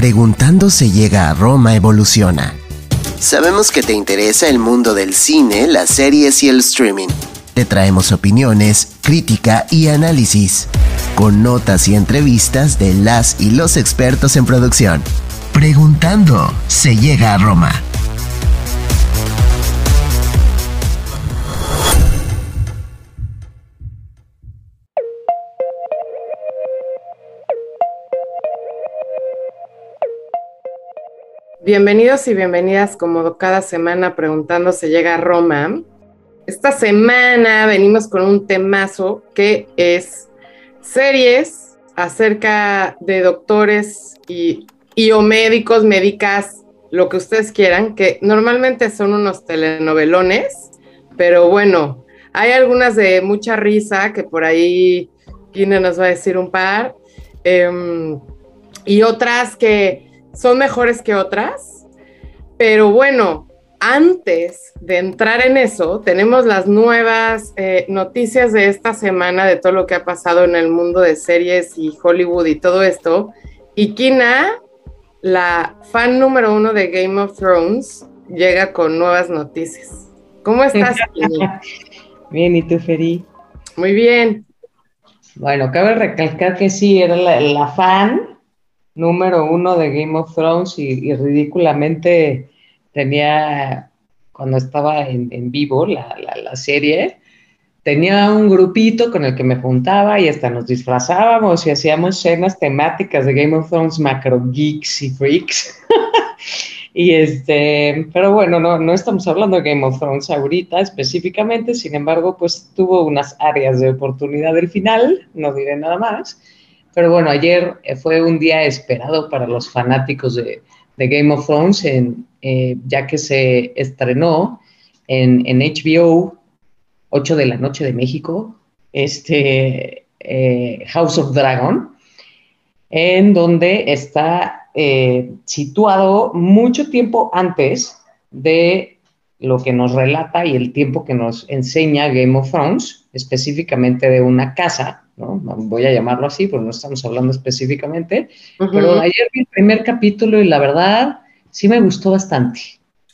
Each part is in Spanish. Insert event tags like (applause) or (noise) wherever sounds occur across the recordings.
Preguntando se llega a Roma evoluciona. Sabemos que te interesa el mundo del cine, las series y el streaming. Te traemos opiniones, crítica y análisis, con notas y entrevistas de las y los expertos en producción. Preguntando se llega a Roma. Bienvenidos y bienvenidas como cada semana preguntando se llega a Roma. Esta semana venimos con un temazo que es series acerca de doctores y, y o médicos, médicas, lo que ustedes quieran, que normalmente son unos telenovelones, pero bueno, hay algunas de mucha risa que por ahí Gina nos va a decir un par, em, y otras que son mejores que otras, pero bueno, antes de entrar en eso, tenemos las nuevas eh, noticias de esta semana de todo lo que ha pasado en el mundo de series y Hollywood y todo esto. Y Kina, la fan número uno de Game of Thrones, llega con nuevas noticias. ¿Cómo estás, (laughs) Kina? Bien, ¿y tú, Feri? Muy bien. Bueno, cabe recalcar que sí, era la fan número uno de Game of Thrones y, ridículamente tenía, cuando estaba en, vivo la, serie, tenía un grupito con el que me juntaba y hasta nos disfrazábamos y hacíamos escenas temáticas de Game of Thrones, macro geeks y freaks. (laughs) y este, pero bueno, no, no estamos hablando de Game of Thrones ahorita específicamente, sin embargo, pues tuvo unas áreas de oportunidad del final, no diré nada más. Pero bueno, ayer eh, fue un día esperado para los fanáticos de, Game of Thrones, eh, ya que se estrenó en, HBO, 8 de la noche de México, este eh, House of Dragon, en donde está situado mucho tiempo antes de lo que nos relata y el tiempo que nos enseña Game of Thrones, específicamente de una casa Voy a llamarlo así, porque no estamos hablando específicamente. Pero ayer vi el primer capítulo y la verdad sí me gustó bastante.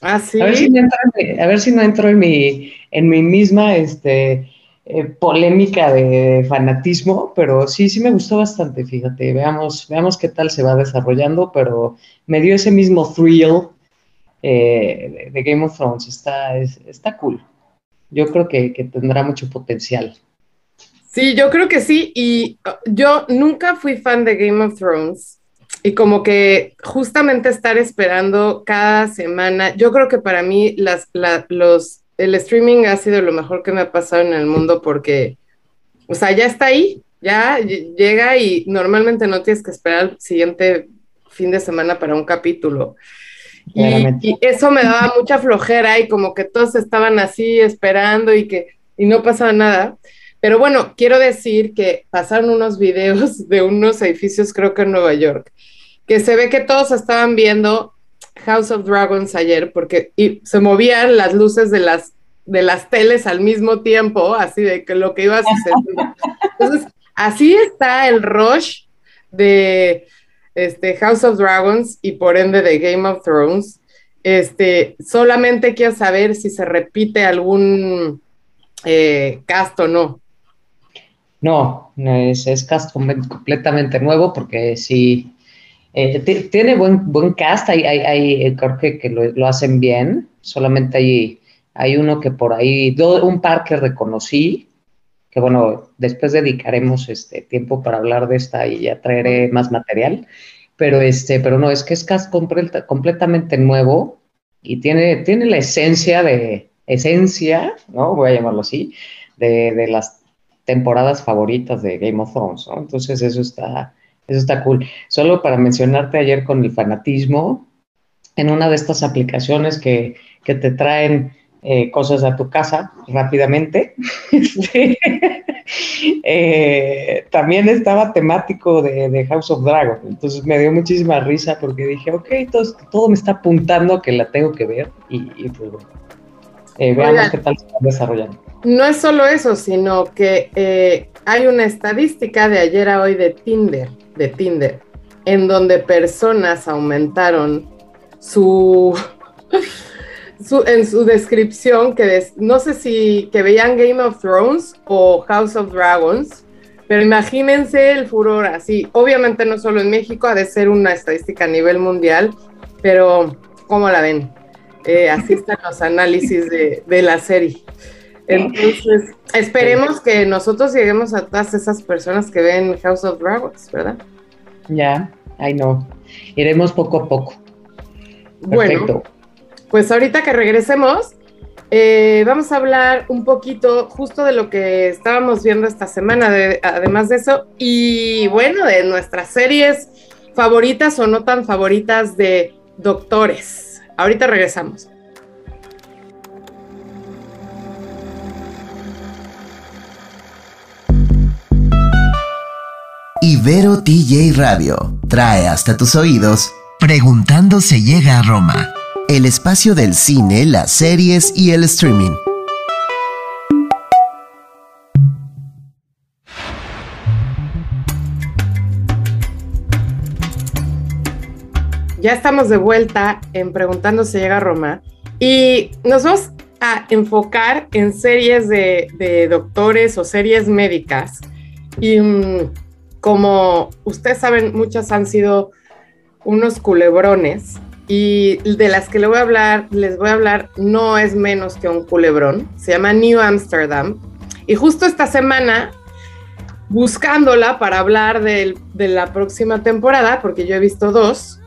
Ah, sí. A ver si, no entro en mi, en mi misma este, eh, polémica de fanatismo, pero sí, sí me gustó bastante, fíjate. Veamos, veamos qué tal se va desarrollando, pero me dio ese mismo thrill eh, de, Game of Thrones. Está, está cool. Yo creo que tendrá mucho potencial. Sí, yo creo que sí. Y uh, yo nunca fui fan de Game of Thrones. Y como que justamente estar esperando cada semana, yo creo que para mí las, el streaming ha sido lo mejor que me ha pasado en el mundo porque, o sea, ya está ahí, ya llega y normalmente no tienes que esperar el siguiente fin de semana para un capítulo. Y, y, eso me daba mucha flojera y como que todos estaban así esperando y que y no pasaba nada. Pero bueno, quiero decir que pasaron unos videos (laughs) de unos edificios, creo que en Nueva York, que se ve que todos estaban viendo House of Dragons ayer porque y se movían las luces de las, de las teles al mismo tiempo, así de que lo que iba a suceder. (laughs) Entonces, así está el rush de este, House of Dragons y por ende de Game of Thrones. Este, solamente quiero saber si se repite algún eh, cast o no. No, es, es cast completamente nuevo porque sí, eh, tiene buen, buen cast, hay, hay, eh, creo que, lo, hacen bien, solamente hay, hay uno que por ahí, un par que reconocí, que bueno, después dedicaremos este tiempo para hablar de esta y ya traeré más material, pero este, pero no, es que es cast completamente nuevo y tiene, tiene la esencia de, esencia, ¿no? Voy a llamarlo así, de, de las temporadas favoritas de Game of Thrones, ¿no? Entonces eso está, eso está cool. Solo para mencionarte ayer con el fanatismo, en una de estas aplicaciones que, te traen eh, cosas a tu casa rápidamente, (laughs) este, (laughs) eh, también estaba temático de, House of Dragon. Entonces me dio muchísima risa porque dije, ok, todo, todo me está apuntando a que la tengo que ver y, pues bueno, eh, veamos qué tal se va desarrollando. No es solo eso, sino que eh, hay una estadística de ayer a hoy de Tinder, de Tinder, en donde personas aumentaron su, en su descripción que no sé si que veían Game of Thrones o House of Dragons, pero imagínense el furor así. Obviamente no solo en México, ha de ser una estadística a nivel mundial, pero ¿cómo la ven? Eh, así están los análisis de, de la serie. Entonces, esperemos que nosotros lleguemos a todas esas personas que ven House of Dragons, ¿verdad? Ya, ay no. Iremos poco a poco. Bueno, pues ahorita que regresemos, eh, vamos a hablar un poquito justo de lo que estábamos viendo esta semana, además de eso, y bueno, de nuestras series favoritas o no tan favoritas de doctores. Ahorita regresamos. Ibero TJ Radio trae hasta tus oídos Preguntando se llega a Roma, el espacio del cine, las series y el streaming. Ya estamos de vuelta en Preguntando se llega a Roma y nos vamos a enfocar en series de, doctores o series médicas. Y mm, como ustedes saben, muchas han sido unos culebrones y de las que les voy a hablar, les voy a hablar, no es menos que un culebrón. Se llama New Amsterdam. Y justo esta semana, buscándola para hablar de, la próxima temporada, porque yo he visto dos,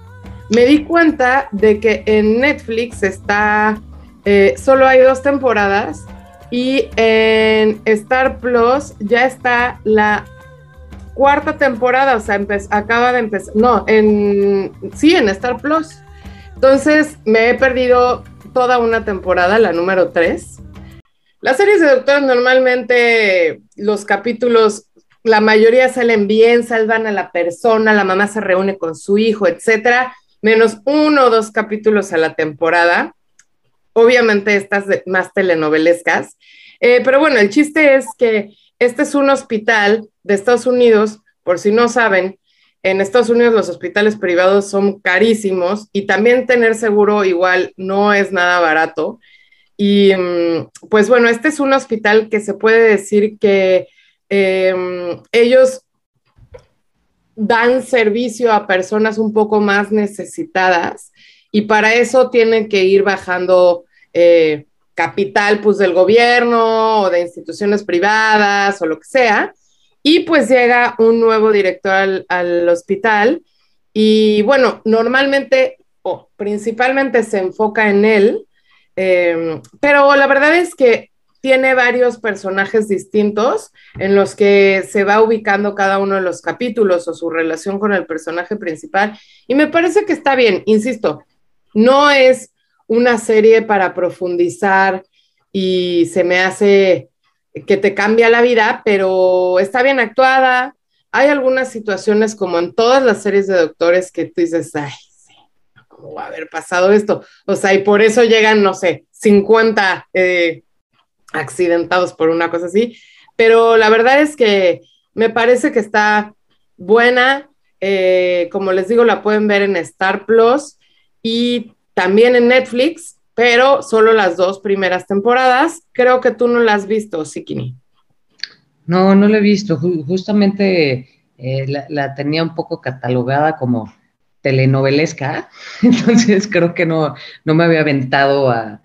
me di cuenta de que en Netflix está, eh, solo hay dos temporadas y en Star Plus ya está la cuarta temporada, o sea, acaba de empezar, no, en, sí, en Star Plus. Entonces me he perdido toda una temporada, la número 3. Las series de doctores normalmente los capítulos, la mayoría salen bien, salvan a la persona, la mamá se reúne con su hijo, etcétera, menos uno o dos capítulos a la temporada. Obviamente estas más telenovelescas. Eh, pero bueno, el chiste es que este es un hospital de Estados Unidos, por si no saben, en Estados Unidos los hospitales privados son carísimos y también tener seguro igual no es nada barato. Y mm, pues bueno, este es un hospital que se puede decir que em, ellos dan servicio a personas un poco más necesitadas y para eso tienen que ir bajando eh, capital pues del gobierno o de instituciones privadas o lo que sea. Y pues llega un nuevo director al, hospital y bueno, normalmente o principalmente se enfoca en él, em, pero la verdad es que tiene varios personajes distintos en los que se va ubicando cada uno de los capítulos o su relación con el personaje principal. Y me parece que está bien, insisto, no es una serie para profundizar y se me hace que te cambia la vida, pero está bien actuada. Hay algunas situaciones como en todas las series de doctores que tú dices, ay, sí, ¿cómo va a haber pasado esto? O sea, y por eso llegan, no sé, 50 eh, accidentados por una cosa así. Pero la verdad es que me parece que está buena. Eh, como les digo, la pueden ver en Star Plus y también en Netflix, pero solo las dos primeras temporadas. Creo que tú no las has visto, Sikini. No, no la he visto. Justamente eh, la, tenía un poco catalogada como telenovelesca, (laughs) entonces creo que no, no me había aventado a,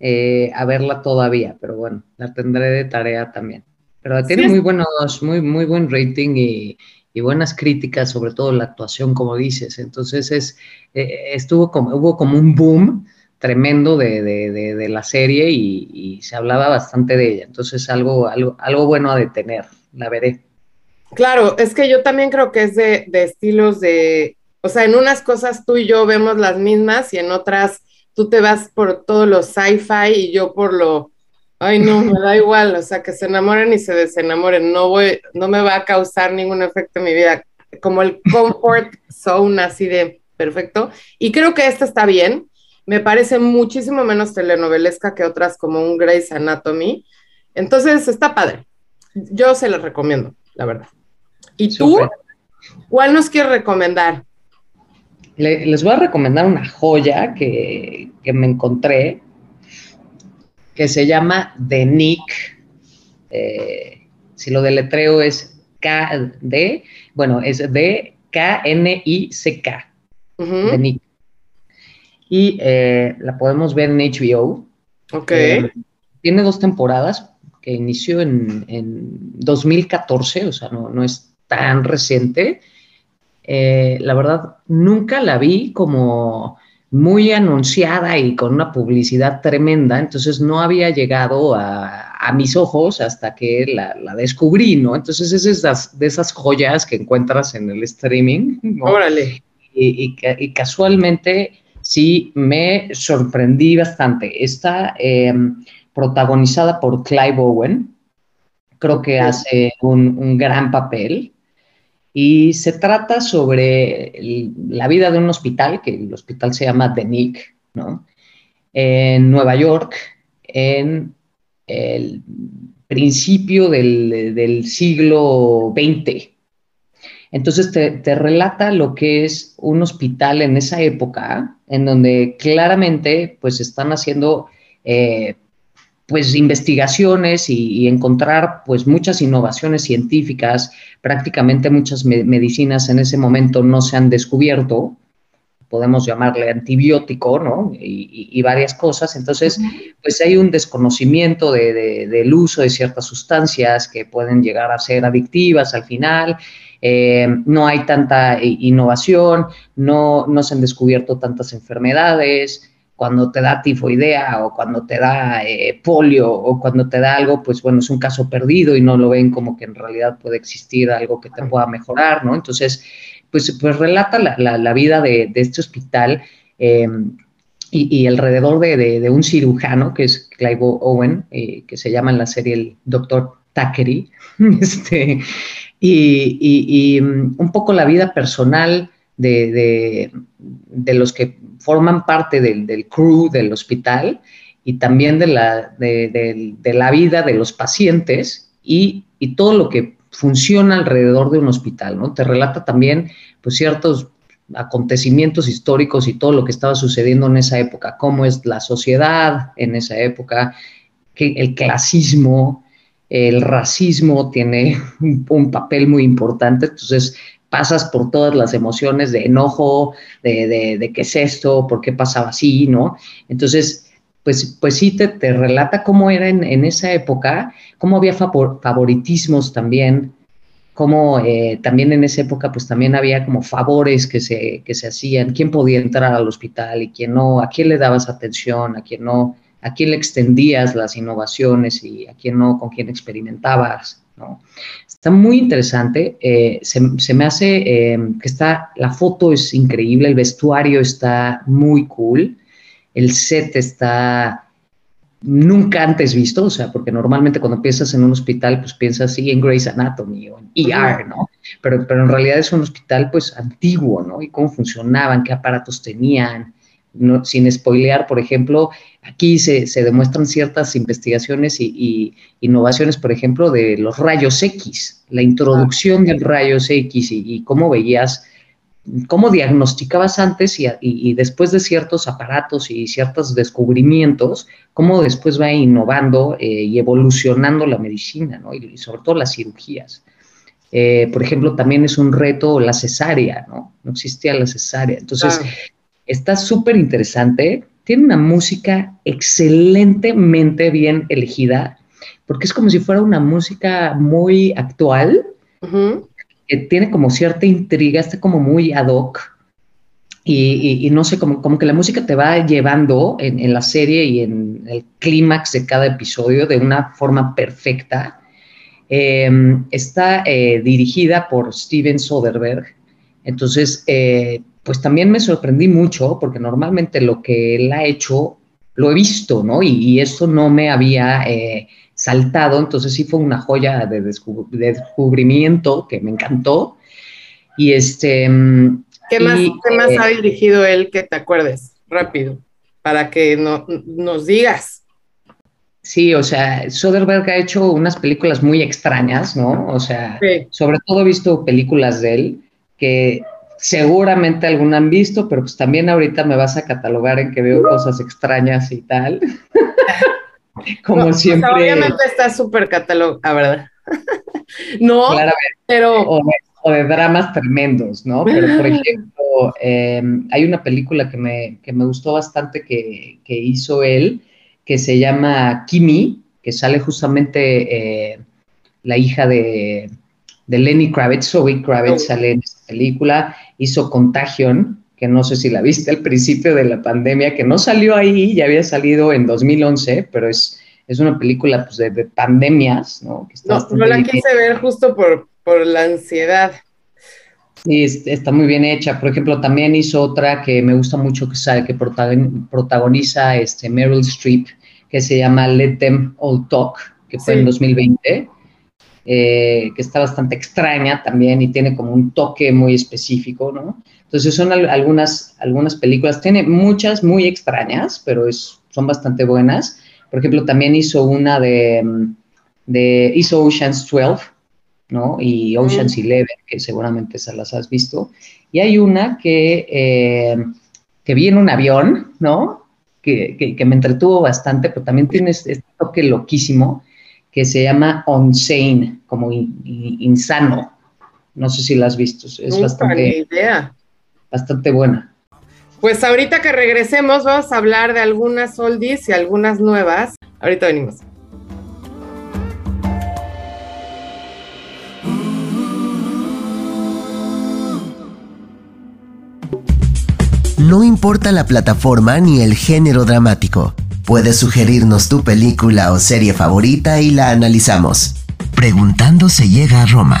eh, a verla todavía, pero bueno, la tendré de tarea también. Pero tiene muy buenos, muy, muy buen rating y, y buenas críticas, sobre todo la actuación, como dices. Entonces es, eh, estuvo como, hubo como un boom tremendo de, de, de, la serie y, se hablaba bastante de ella. Entonces algo, algo, algo bueno a detener, la veré. Claro, es que yo también creo que es de, estilos de, o sea, en unas cosas tú y yo vemos las mismas y en otras tú te vas por todo lo sci-fi y yo por lo Ay, no, me da igual, o sea, que se enamoren y se desenamoren, no voy, no me va a causar ningún efecto en mi vida, como el comfort zone así de perfecto. Y creo que esta está bien, me parece muchísimo menos telenovelesca que otras como un Grey's Anatomy. Entonces, está padre. Yo se la recomiendo, la verdad. ¿Y tú? ¿Cuál nos quieres recomendar? les voy a recomendar una joya que, me encontré que se llama The Nick. Eh, si lo deletreo es K-D, bueno, es D-K-N-I-C-K. The Nick. Y eh, la podemos ver en HBO. Ok. Eh, tiene dos temporadas que inició en, 2014, o sea, no, no es tan reciente. Eh, la verdad, nunca la vi como muy anunciada y con una publicidad tremenda, entonces no había llegado a, mis ojos hasta que la, descubrí, ¿no? Entonces es esas, de esas joyas que encuentras en el streaming. Órale. Y, casualmente sí me sorprendí bastante. Está em, protagonizada por Clive Owen, creo que hace un, un gran papel. Y se trata sobre la vida de un hospital, que el hospital se llama The Nick, ¿no? En Nueva York, en el principio del, siglo XX. Entonces te, relata lo que es un hospital en esa época, en donde claramente pues están haciendo eh, pues investigaciones y, encontrar pues muchas innovaciones científicas, prácticamente muchas medicinas en ese momento no se han descubierto, podemos llamarle antibiótico, ¿no? Y, varias cosas. Entonces, pues hay un desconocimiento del uso de ciertas sustancias que pueden llegar a ser adictivas al final. Eh, no hay tanta innovación, no, no se han descubierto tantas enfermedades cuando te da tifoidea o cuando te da eh, polio o cuando te da algo, pues bueno, es un caso perdido y no lo ven como que en realidad puede existir algo que te pueda mejorar, ¿no? Entonces, pues, pues relata la, vida de, este hospital eh, y, alrededor de, un cirujano que es Clive Owen, eh, que se llama en la serie el doctor Thackeray, (laughs) este, y, un poco la vida personal de, los que forman parte del, crew del hospital y también de la, de, la vida de los pacientes y, todo lo que funciona alrededor de un hospital, ¿no? Te relata también, pues, ciertos acontecimientos históricos y todo lo que estaba sucediendo en esa época, cómo es la sociedad en esa época, que el clasismo, el racismo tiene un papel muy importante, entonces pasas por todas las emociones de enojo, de, de, qué es esto, por qué pasaba así, ¿no? Entonces, pues, pues sí te, te relata cómo era en, en, esa época, cómo había favoritismos también, cómo eh, también en esa época pues también había como favores que se, que se hacían, quién podía entrar al hospital y quién no, a quién le dabas atención, a quién no, a quién le extendías las innovaciones y a quién no, con quién experimentabas. Está muy interesante, eh, se, me hace eh, que está, la foto es increíble, el vestuario está muy cool, el set está nunca antes visto, o sea, porque normalmente cuando piensas en un hospital, pues piensas sí en Grey's Anatomy o en ER, ¿no? Pero, pero en realidad es un hospital pues antiguo, ¿no? Y cómo funcionaban, qué aparatos tenían, sin spoilear, por ejemplo, aquí se, demuestran ciertas investigaciones y, innovaciones, por ejemplo, de los rayos X, la introducción de rayos X y, cómo veías, cómo diagnosticabas antes y, después de ciertos aparatos y ciertos descubrimientos, cómo después va innovando eh, y evolucionando la medicina, ¿no? y, sobre todo las cirugías. Eh, por ejemplo, también es un reto la cesárea, ¿no? No existía la cesárea. Entonces, Está súper interesante. Tiene una música excelentemente bien elegida, porque es como si fuera una música muy actual, que tiene como cierta intriga, está como muy ad hoc. Y, no sé, como, como, que la música te va llevando en, la serie y en el clímax de cada episodio de una forma perfecta. Em, está eh, dirigida por Steven Soderbergh. Entonces, eh, pues también me sorprendí mucho porque normalmente lo que él ha hecho lo he visto, ¿no? Y, esto no me había eh, saltado, entonces sí fue una joya de, descubrimiento que me encantó. Y este... Mm, ¿Qué más, más eh, ha dirigido él que te acuerdes? Rápido, para que no, nos digas. Sí, o sea, Soderbergh ha hecho unas películas muy extrañas, ¿no? O sea, sobre todo he visto películas de él que seguramente alguna han visto, pero pues también ahorita me vas a catalogar en que veo cosas extrañas y tal. (laughs) Como pues, siempre. obviamente está súper catalogada, ¿verdad? (laughs) no, pero... O de, dramas tremendos, ¿no? Pero, por ejemplo, em, hay una película que me, gustó bastante que, hizo él, que se llama Kimi, que sale justamente eh, la hija de, Lenny Kravitz, Zoe Kravitz sale en esta película, hizo Contagion, que no sé si la viste al principio de la pandemia, que no salió ahí, ya había salido en 2011, pero es, es una película pues, de, pandemias, ¿no? no, no la quise ver justo por, por la ansiedad. Sí, está muy bien hecha. Por ejemplo, también hizo otra que me gusta mucho que sale, que protagoniza este Meryl Streep, que se llama Let Them All Talk, que fue en 2020, eh, que está bastante extraña también y tiene como un toque muy específico, ¿no? Entonces son algunas, algunas películas, tiene muchas muy extrañas, pero es, son bastante buenas. Por ejemplo, también hizo una de, de hizo Ocean's 12, ¿no? Y Ocean's 11, que seguramente esas las has visto. Y hay una que, eh, que vi en un avión, ¿no? Que, que, me entretuvo bastante, pero también tiene este toque loquísimo que se llama Onsane, como insano. No sé si la has visto, es bastante... idea bastante buena. Pues ahorita que regresemos vamos a hablar de algunas oldies y algunas nuevas. Ahorita venimos. No importa la plataforma ni el género dramático. Puedes sugerirnos tu película o serie favorita y la analizamos. Preguntando se llega a Roma.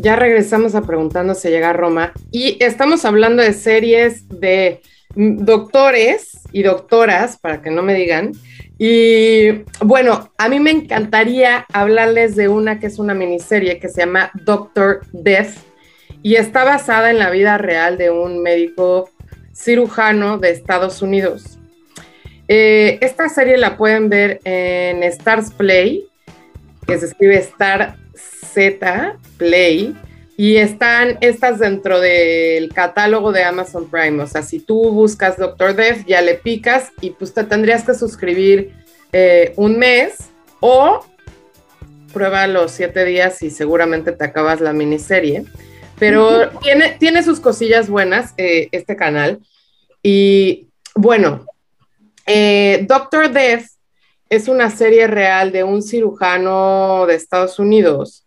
Ya regresamos a Preguntando se llega a Roma y estamos hablando de series de doctores y doctoras, para que no me digan. Y bueno, a mí me encantaría hablarles de una que es una miniserie que se llama Doctor Death y está basada en la vida real de un médico cirujano de Estados Unidos. Eh, esta serie la pueden ver en Stars Play, que se escribe Star Z Play y están estas dentro del catálogo de Amazon Prime. O sea, si tú buscas Doctor Death, ya le picas y pues te tendrías que suscribir eh, un mes o prueba los siete días y seguramente te acabas la miniserie. Pero tiene, tiene sus cosillas buenas eh, este canal. Y bueno, eh, Doctor Death es una serie real de un cirujano de Estados Unidos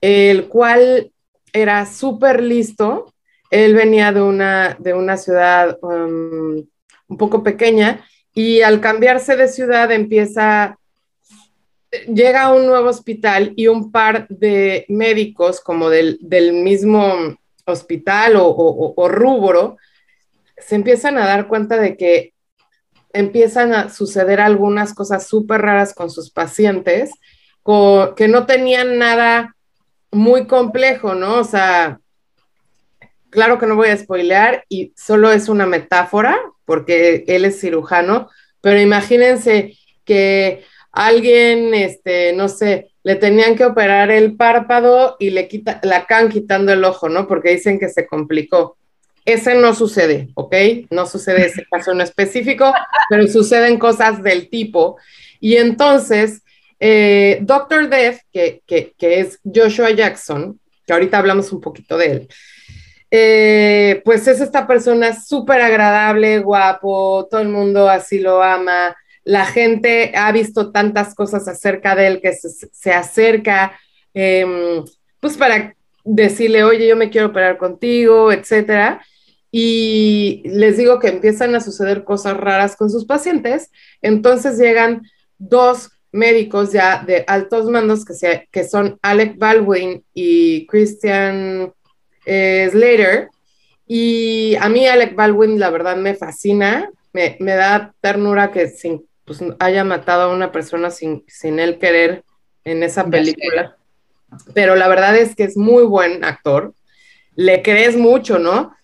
el cual era súper listo. Él venía de una, de una ciudad um, un poco pequeña y al cambiarse de ciudad empieza, llega a un nuevo hospital y un par de médicos como del, mismo hospital o, o, rubro se empiezan a dar cuenta de que empiezan a suceder algunas cosas súper raras con sus pacientes, que no tenían nada muy complejo, ¿no? O sea, claro que no voy a spoilear y solo es una metáfora porque él es cirujano, pero imagínense que alguien, este, no sé, le tenían que operar el párpado y le quita, la acaban quitando el ojo, ¿no? Porque dicen que se complicó. Ese no sucede, ¿ok? No sucede ese (laughs) caso en específico, pero suceden cosas del tipo. Y entonces eh, Doctor Death, que, es Joshua Jackson, que ahorita hablamos un poquito de él, eh, pues es esta persona súper agradable, guapo, todo el mundo así lo ama, la gente ha visto tantas cosas acerca de él que se, acerca, em, pues para decirle, oye, yo me quiero operar contigo, etcétera. Y les digo que empiezan a suceder cosas raras con sus pacientes, entonces llegan dos médicos ya de altos mandos que, que son Alec Baldwin y Christian eh, Slater. Y a mí Alec Baldwin la verdad me fascina, me, da ternura que sin, pues, haya matado a una persona sin, sin él querer en esa película. Pero la verdad es que es muy buen actor, le crees mucho, ¿no?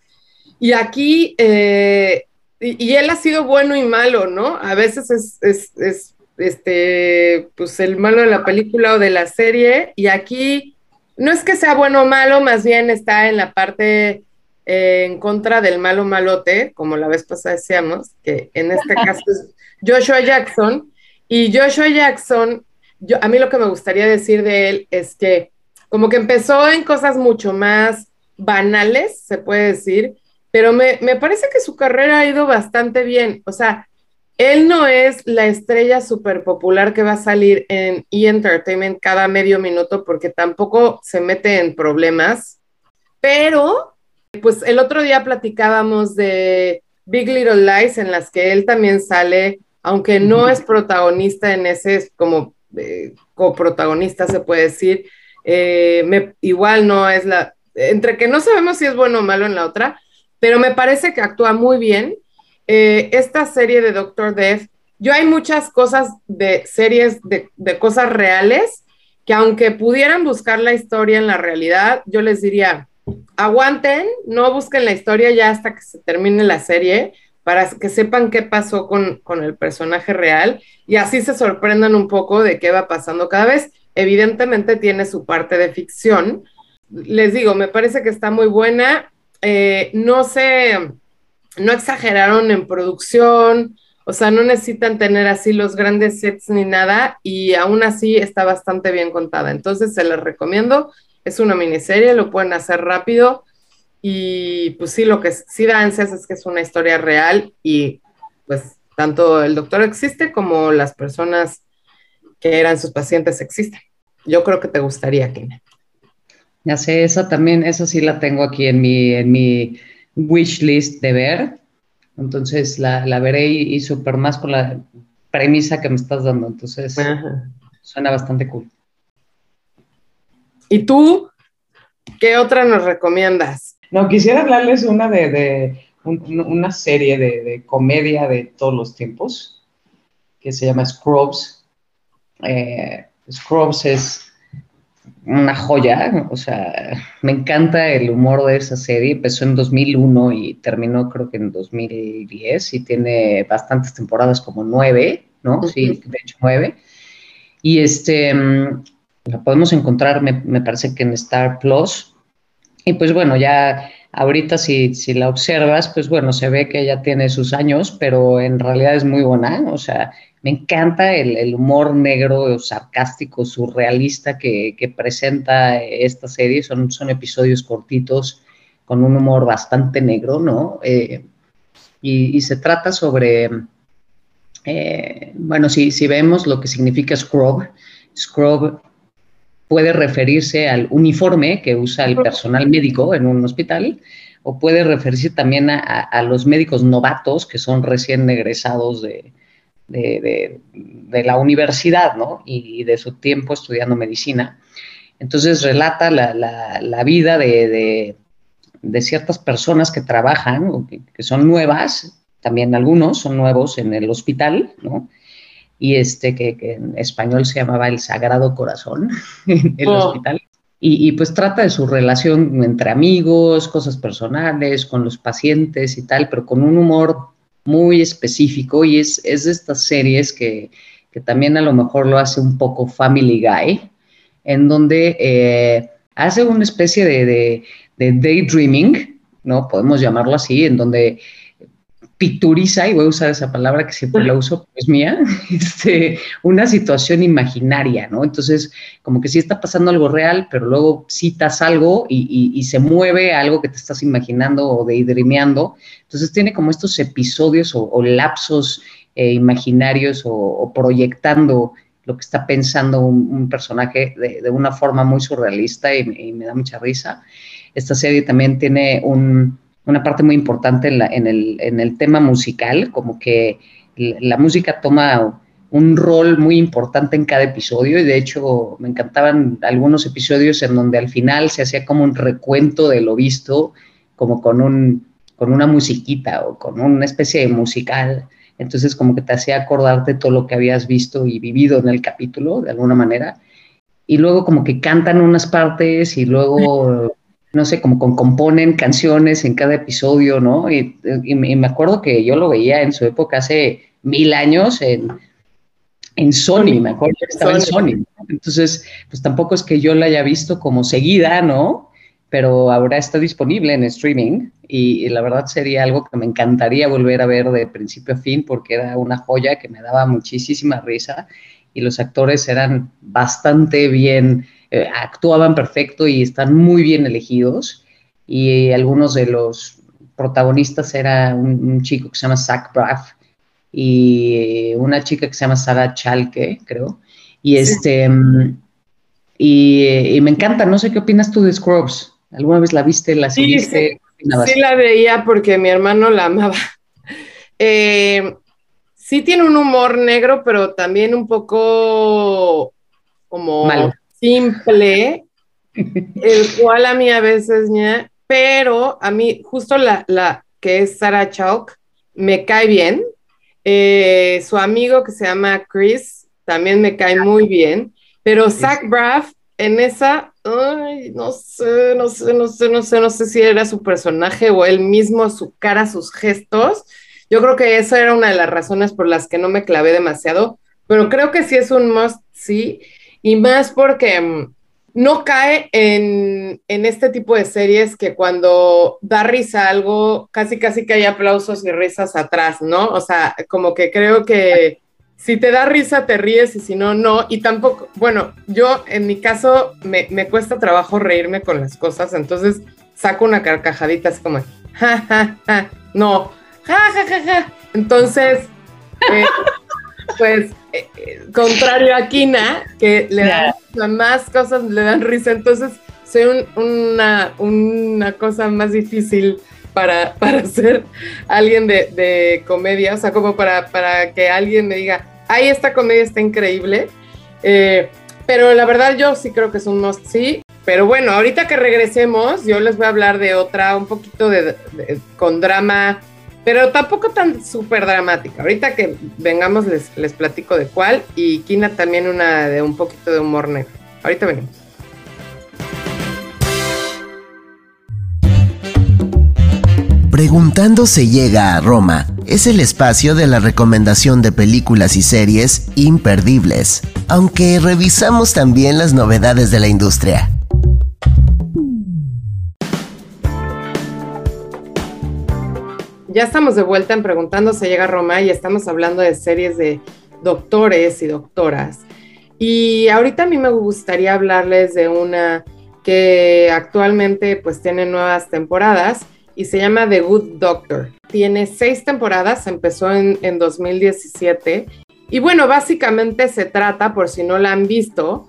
Y aquí, eh, y, él ha sido bueno y malo, ¿no? A veces es este, pues el malo de la película o de la serie, y aquí no es que sea bueno o malo, más bien está en la parte eh, en contra del malo malote, como la vez pasada decíamos, que en este (laughs) caso es Joshua Jackson, y Joshua Jackson, a mí lo que me gustaría decir de él es que como que empezó en cosas mucho más banales, se puede decir, pero me, me parece que su carrera ha ido bastante bien, o sea, él no es la estrella súper popular que va a salir en E! Entertainment cada medio minuto porque tampoco se mete en problemas, pero pues el otro día platicábamos de Big Little Lies en las que él también sale, aunque no es protagonista en ese, como eh, coprotagonista se puede decir, eh, igual no es la, entre que no sabemos si es bueno o malo en la otra, pero me parece que actúa muy bien eh, esta serie de Doctor Death, yo hay muchas cosas de series de, cosas reales que aunque pudieran buscar la historia en la realidad, yo les diría, aguanten, no busquen la historia ya hasta que se termine la serie para que sepan qué pasó con, con el personaje real y así se sorprendan un poco de qué va pasando cada vez. Evidentemente tiene su parte de ficción. Les digo, me parece que está muy buena. Eh, no sé, no exageraron en producción, o sea, no necesitan tener así los grandes sets ni nada y aún así está bastante bien contada. Entonces se les recomiendo, es una miniserie, lo pueden hacer rápido y pues sí, lo que sí da ansias es que es una historia real y pues tanto el doctor existe como las personas que eran sus pacientes existen. Yo creo que te gustaría, Kine. Ya sé, esa también, esa sí la tengo aquí en mi, en mi wish list de ver. Entonces la, veré y, súper más con la premisa que me estás dando. Entonces suena bastante cool. ¿Y tú qué otra nos recomiendas? No, quisiera hablarles una de, una serie de, comedia de todos los tiempos que se llama Scrubs. Eh, Scrubs es una joya, o sea, me encanta el humor de esa serie, empezó en 2001 y terminó creo que en 2010 y tiene bastantes temporadas, como nueve, ¿no? Sí, de hecho nueve. Y este, mm, la podemos encontrar, me, parece que en Star Plus. Y pues bueno, ya ahorita si, si la observas, pues bueno, se ve que ya tiene sus años, pero en realidad es muy buena, o sea, me encanta el, humor negro, sarcástico, surrealista que, presenta esta serie. Son, son episodios cortitos con un humor bastante negro, ¿no? Eh, y, se trata sobre, eh, bueno, si, si vemos lo que significa scrub, scrub puede referirse al uniforme que usa el personal médico en un hospital o puede referirse también a los médicos novatos que son recién egresados de, de, la universidad, ¿no? Y, de su tiempo estudiando medicina. Entonces relata la, vida de, ciertas personas que trabajan, que, son nuevas, también algunos son nuevos en el hospital, ¿no? Y este que, en español se llamaba el Sagrado Corazón, (laughs) el oh. hospital. Y, y, pues trata de su relación entre amigos, cosas personales, con los pacientes y tal, pero con un humor muy específico y es, es de estas series que, también a lo mejor lo hace un poco Family Guy, en donde eh, hace una especie de, de, de, daydreaming, ¿no? Podemos llamarlo así, en donde picturiza, y voy a usar esa palabra que siempre la uso, es mía, (laughs) este, una situación imaginaria, ¿no? Entonces, como que sí está pasando algo real, pero luego citas algo y, se mueve algo que te estás imaginando o daydreameando. Entonces, tiene como estos episodios o, lapsos eh, imaginarios o, proyectando lo que está pensando un, personaje de, una forma muy surrealista y me da mucha risa. Esta serie también tiene un una parte muy importante en, el, tema musical, como que la música toma un rol muy importante en cada episodio y de hecho me encantaban algunos episodios en donde al final se hacía como un recuento de lo visto, como con, un, con una musiquita o con una especie de musical. Entonces como que te hacía acordarte todo lo que habías visto y vivido en el capítulo de alguna manera. Y luego como que cantan unas partes y luego (laughs) no sé, como con, componen canciones en cada episodio, ¿no? Y, me acuerdo que yo lo veía en su época hace mil años en, En Sony, me acuerdo que estaba en Sony. Entonces, pues tampoco es que yo la haya visto como seguida, ¿no? Pero ahora está disponible en streaming y, la verdad sería algo que me encantaría volver a ver de principio a fin porque era una joya que me daba muchísima risa y los actores eran bastante bien, eh, actuaban perfecto y están muy bien elegidos y algunos de los protagonistas era un, chico que se llama Zach Braff y una chica que se llama Sara Chalke, creo. Y este y, me encanta, no sé qué opinas tú de Scrubs. ¿Alguna vez la viste, la seguiste? Sí, la veía porque mi hermano la amaba. (laughs) Eh, sí tiene un humor negro, pero también un poco como simple, el cual a mí a veces, pero a mí justo la, la que es Sarah Chalk me cae bien. Eh, su amigo que se llama Chris también me cae muy bien, pero Zach Braff en esa, no sé, no sé, no sé, no sé, no sé si era su personaje o él mismo, su cara, sus gestos. Yo creo que esa era una de las razones por las que no me clavé demasiado, pero creo que sí es un must, sí, y más porque mm, no cae en, en, este tipo de series que cuando da risa algo, casi casi que hay aplausos y risas atrás, ¿no? O sea, como que creo que si te da risa te ríes y si no, no. Y tampoco, bueno, yo en mi caso me, me cuesta trabajo reírme con las cosas, entonces saco una carcajadita así como, ja, ja, ja, no, ja, ja, ja, ja. Entonces, eh, pues eh, contrario a Kina, que le dan más cosas, le dan risa, entonces soy una, una cosa más difícil para, (laughs) para ser alguien de, comedia, o sea, como para, para que alguien me diga, ay, esta comedia está increíble, eh, pero la verdad yo sí creo que es un must sí, pero bueno, ahorita que regresemos, yo les voy a hablar de otra, un poquito de con drama pero tampoco tan súper dramática. Ahorita que vengamos les, les platico de cuál y Kina también una de un poquito de humor negro. Ahorita venimos. Preguntando se llega a Roma es el espacio de la recomendación de películas y series imperdibles, aunque revisamos también las novedades de la industria. Ya estamos de vuelta en Preguntando se llega a Roma y estamos hablando de series de doctores y doctoras. Y ahorita a mí me gustaría hablarles de una que actualmente pues tiene nuevas temporadas y se llama The Good Doctor. Tiene seis temporadas, empezó en, en 2017 y bueno, básicamente se trata, por si no la han visto,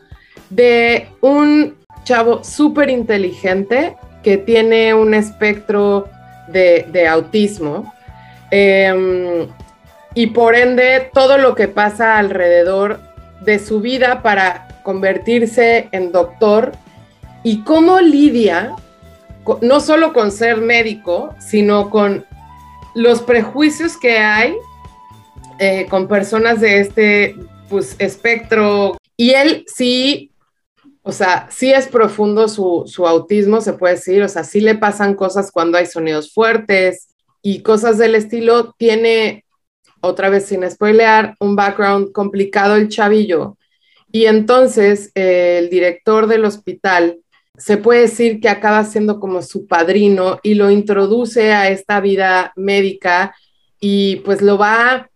de un chavo súper inteligente que tiene un espectro de, autismo. Em, y por ende, todo lo que pasa alrededor de su vida para convertirse en doctor y cómo lidia no solo con ser médico, sino con los prejuicios que hay eh, con personas de este pues, espectro. Y él sí o sea, sí es profundo su, autismo, se puede decir, o sea, sí le pasan cosas cuando hay sonidos fuertes y cosas del estilo. Tiene, otra vez sin spoilear, un background complicado el chavillo. Y entonces eh, el director del hospital se puede decir que acaba siendo como su padrino y lo introduce a esta vida médica y pues lo va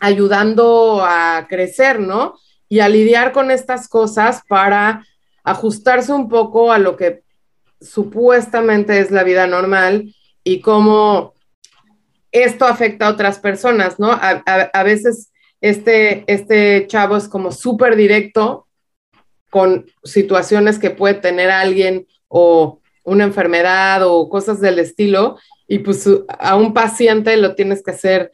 ayudando a crecer, ¿no? Y a lidiar con estas cosas para ajustarse un poco a lo que supuestamente es la vida normal y cómo esto afecta a otras personas, ¿no? A, veces este, este chavo es como súper directo con situaciones que puede tener alguien o una enfermedad o cosas del estilo y pues a un paciente lo tienes que hacer,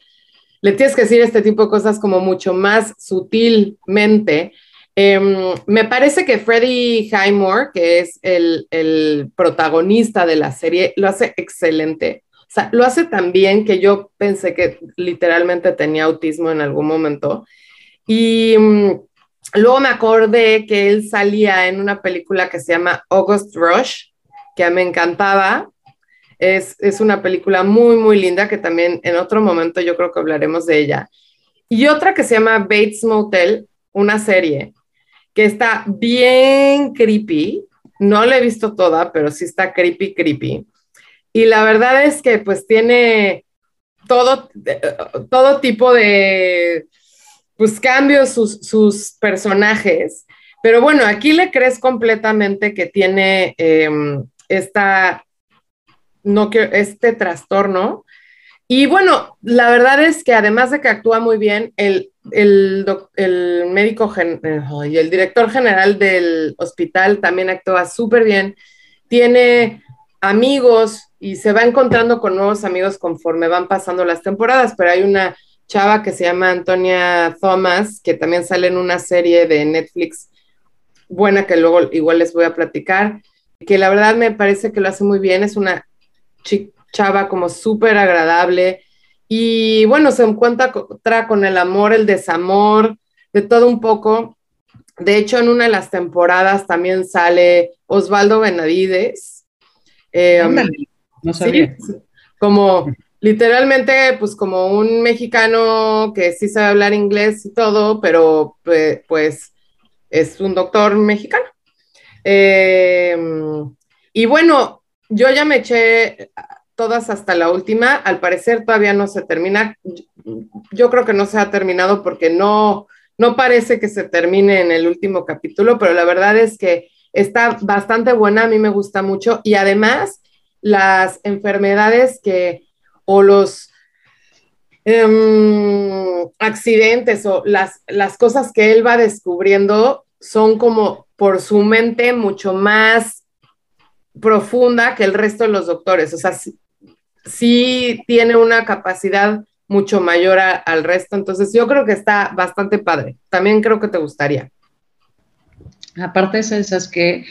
le tienes que decir este tipo de cosas como mucho más sutilmente Em, me parece que Freddie Highmore, que es el, protagonista de la serie, lo hace excelente. O sea, lo hace tan bien que yo pensé que literalmente tenía autismo en algún momento. Y mm, luego me acordé que él salía en una película que se llama August Rush, que me encantaba. Es, es una película muy, muy linda que también en otro momento yo creo que hablaremos de ella. Y otra que se llama Bates Motel, una serie que está bien creepy. No la he visto toda, pero sí está creepy, creepy. Y la verdad es que pues tiene todo, todo tipo de pues cambios sus, sus personajes. Pero bueno, aquí le crees completamente que tiene em, esta, no, este trastorno. Y bueno, la verdad es que además de que actúa muy bien, el, el, el médico y el director general del hospital también actúa súper bien. Tiene amigos y se va encontrando con nuevos amigos conforme van pasando las temporadas, pero hay una chava que se llama Antonia Thomas, que también sale en una serie de Netflix buena que luego igual les voy a platicar, que la verdad me parece que lo hace muy bien, es una chava como súper agradable y bueno, se encuentra con el amor, el desamor, de todo un poco. De hecho, en una de las temporadas también sale Osvaldo Benavides. Eh, no sabía. como (laughs) literalmente, pues como un mexicano que sí sabe hablar inglés y todo, pero pues, es un doctor mexicano. Em, y bueno, yo ya me eché todas hasta la última. Al parecer todavía no se termina. Yo creo que no se ha terminado porque no, no parece que se termine en el último capítulo, pero la verdad es que está bastante buena, a mí me gusta mucho. Y además, las enfermedades que o los em, accidentes o las, las cosas que él va descubriendo son como por su mente mucho más profunda que el resto de los doctores. O sea, sí, tiene una capacidad mucho mayor al resto. Entonces yo creo que está bastante padre. También creo que te gustaría. Aparte de esas que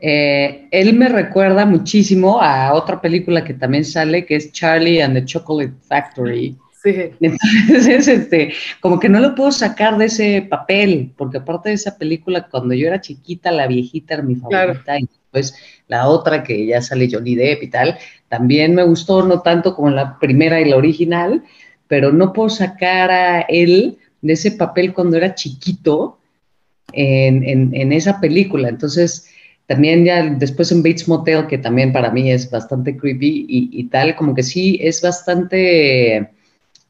eh, él me recuerda muchísimo a otra película que también sale, que es Charlie and the Chocolate Factory. Sí. Entonces, (laughs) este, como que no lo puedo sacar de ese papel, porque aparte de esa película, cuando yo era chiquita, la viejita era mi favorita, y después la otra que ya sale Johnny Depp y tal, también me gustó, no tanto como la primera y la original, pero no puedo sacar a él de ese papel cuando era chiquito en, en esa película. Entonces, también ya después en Bates Motel, que también para mí es bastante creepy y, tal, como que sí es bastante,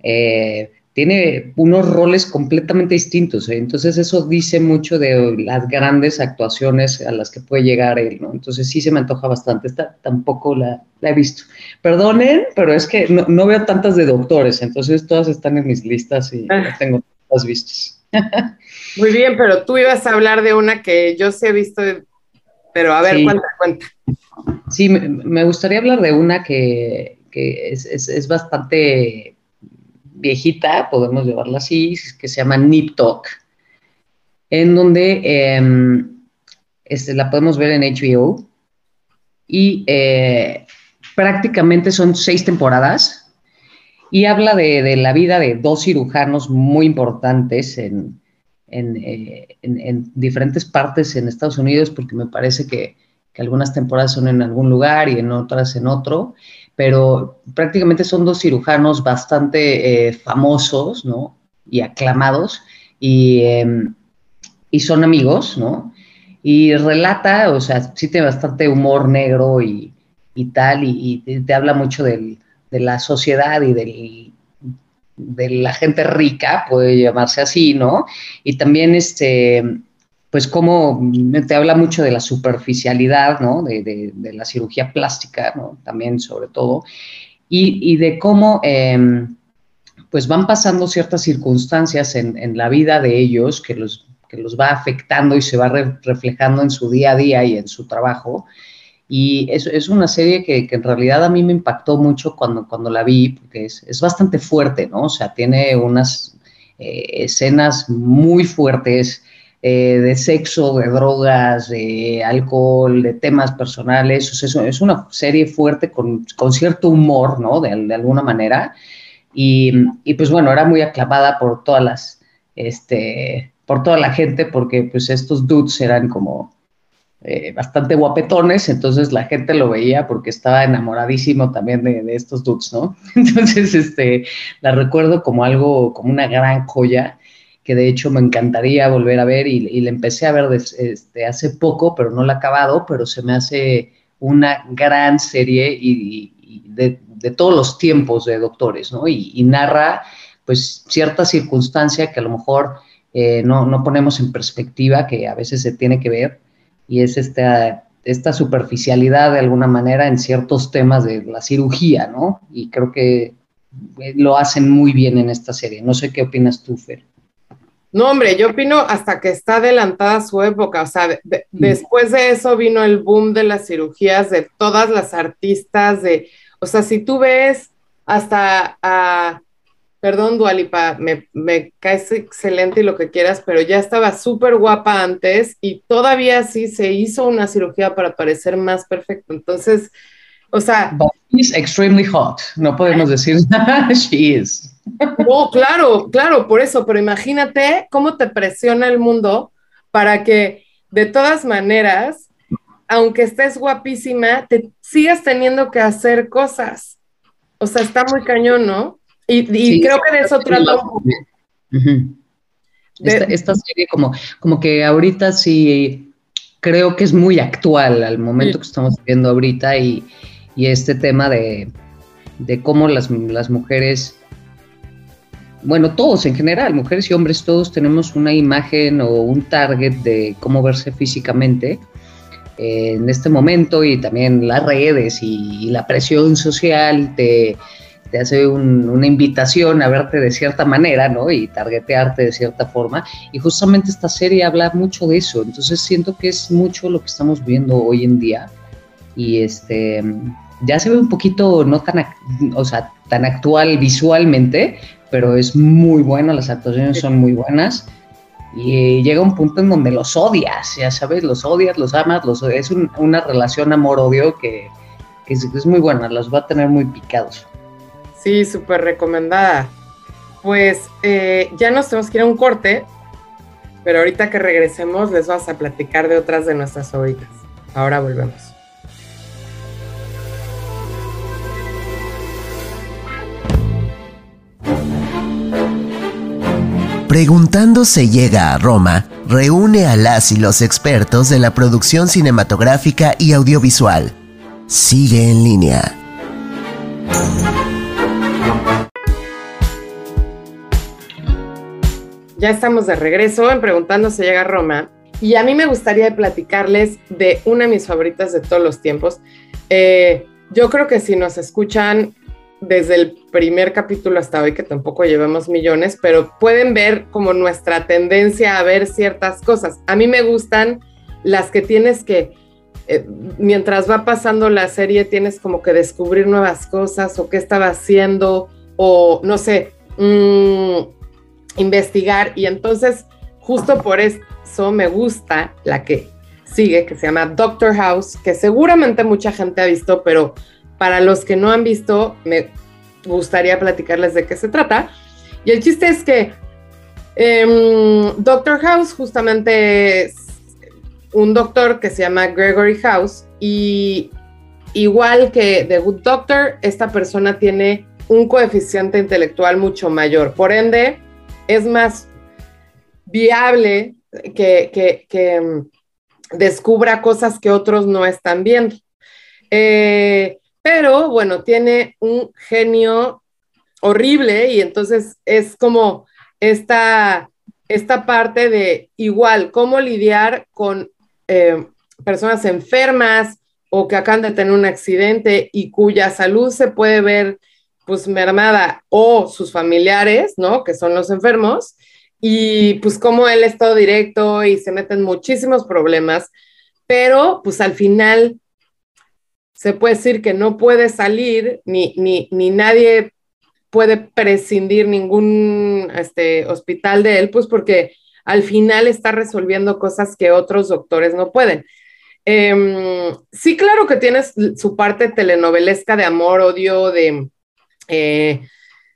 eh, tiene unos roles completamente distintos. ¿eh? Entonces eso dice mucho de las grandes actuaciones a las que puede llegar él, ¿no? Entonces sí se me antoja bastante. Esta tampoco la, he visto. Perdonen, pero es que no, veo tantas de doctores, entonces todas están en mis listas y ah. las tengo todas vistas. (laughs) Muy bien, pero tú ibas a hablar de una que yo sí he visto pero a ver, cuenta, cuenta. Sí, me gustaría hablar de una que, es, bastante viejita, podemos llevarla así, que se llama Nip Talk, en donde em, este, la podemos ver en HBO y eh, prácticamente son seis temporadas y habla de, la vida de dos cirujanos muy importantes en, eh, en, diferentes partes en Estados Unidos, porque me parece que, algunas temporadas son en algún lugar y en otras en otro, pero prácticamente son dos cirujanos bastante eh, famosos, ¿no? Y aclamados, y, em, y, son amigos, ¿no? Y relata, o sea, sí tiene bastante humor negro y, tal, y, te habla mucho de la sociedad y del de la gente rica, puede llamarse así, ¿no? Y también, este, pues como te habla mucho de la superficialidad, ¿no? De, la cirugía plástica, ¿no? También sobre todo, y, de cómo, em, pues van pasando ciertas circunstancias en, la vida de ellos que los, que los va afectando y se va reflejando en su día a día y en su trabajo. Y es, es una serie que, que, en realidad a mí me impactó mucho cuando, cuando la vi, porque es, es bastante fuerte, ¿no? O sea, tiene unas eh, escenas muy fuertes eh, de sexo, de drogas, de alcohol, de temas personales. O es, una serie fuerte con, con cierto humor, ¿no? De, de alguna manera. Y, y, pues bueno, era muy aclamada por todas las, este, por toda la gente, porque pues estos dudes eran como eh, bastante guapetones, entonces la gente lo veía porque estaba enamoradísimo también de, estos dudes, ¿no? (laughs) Entonces, este, la recuerdo como algo, como una gran joya que de hecho me encantaría volver a ver y, la empecé a ver este, hace poco, pero no la he acabado, pero se me hace una gran serie y, de, todos los tiempos de doctores, ¿no? Y, narra pues cierta circunstancia que a lo mejor eh, no, no ponemos en perspectiva, que a veces se tiene que ver, y es esta, esta superficialidad de alguna manera en ciertos temas de la cirugía, ¿no? Y creo que eh, lo hacen muy bien en esta serie. No sé qué opinas tú, Fer. No, hombre, yo opino hasta que está adelantada su época. O sea, después de eso vino el boom de las cirugías de todas las artistas, de, o sea, si tú ves hasta a perdón Dualipa, me, me caes excelente y lo que quieras, pero ya estaba súper guapa antes y todavía sí se hizo una cirugía para parecer más perfecto. Entonces, o sea... But she's extremely hot, no podemos decir, (laughs) she is. No, claro, claro, por eso, pero imagínate cómo te presiona el mundo para que de todas maneras, aunque estés guapísima, te sigas teniendo que hacer cosas. O sea, está muy cañón, ¿no? Y, creo que de eso trata esta, serie como, como que ahorita sí creo que es muy actual al momento que estamos viendo ahorita y, este tema de, cómo las, las, mujeres, bueno, todos en general, mujeres y hombres, todos tenemos una imagen o un target de cómo verse físicamente eh, en este momento y también las redes y, la presión social te hace una invitación a verte de cierta manera, ¿no? Y targetearte de cierta forma. Y justamente esta serie habla mucho de eso. Entonces siento que es mucho lo que estamos viendo hoy en día. Y este ya se ve un poquito no tan, o sea, tan actual visualmente, pero es muy buena, las actuaciones son muy buenas. Y llega un punto en donde los odias, ya sabes, los odias, los amas, los es una relación amor-odio que, que es muy buena, los va a tener muy picados. Sí, súper recomendada. Pues eh, ya nos tenemos que ir a un corte, pero ahorita que regresemos les vamos a platicar de otras de nuestras favoritas. Ahora volvemos. Preguntando se llega a Roma, reúne a las y los expertos de la producción cinematográfica y audiovisual. Sigue en línea. Ya estamos de regreso en Preguntando se llega a Roma y a mí me gustaría platicarles de una de mis favoritas de todos los tiempos. Eh, yo creo que si nos escuchan desde el primer capítulo hasta hoy, que tampoco llevamos millones, pero pueden ver como nuestra tendencia a ver ciertas cosas. A mí me gustan las que tienes que, eh, mientras va pasando la serie, tienes como que descubrir nuevas cosas o qué estaba haciendo o no sé, mmm, investigar y entonces justo por eso me gusta la que sigue, que se llama Doctor House, que seguramente mucha gente ha visto, pero para los que no han visto, me gustaría platicarles de qué se trata. Y el chiste es que em, Doctor House justamente es un doctor que se llama Gregory House y igual que The Good Doctor, esta persona tiene un coeficiente intelectual mucho mayor. Por ende, es más viable que, mm, descubra cosas que otros no están viendo. Eh, pero bueno, tiene un genio horrible y entonces es como esta, esta parte de igual, cómo lidiar con eh, personas enfermas o que acaban de tener un accidente y cuya salud se puede ver pues mermada o sus familiares, ¿no? Que son los enfermos, y pues como él es todo directo y se meten muchísimos problemas, pero pues al final se puede decir que no puede salir, ni, ni, ni nadie puede prescindir ningún este, hospital de él, pues porque al final está resolviendo cosas que otros doctores no pueden. Em, sí, claro que tienes su parte telenovelesca de amor, odio, de, eh,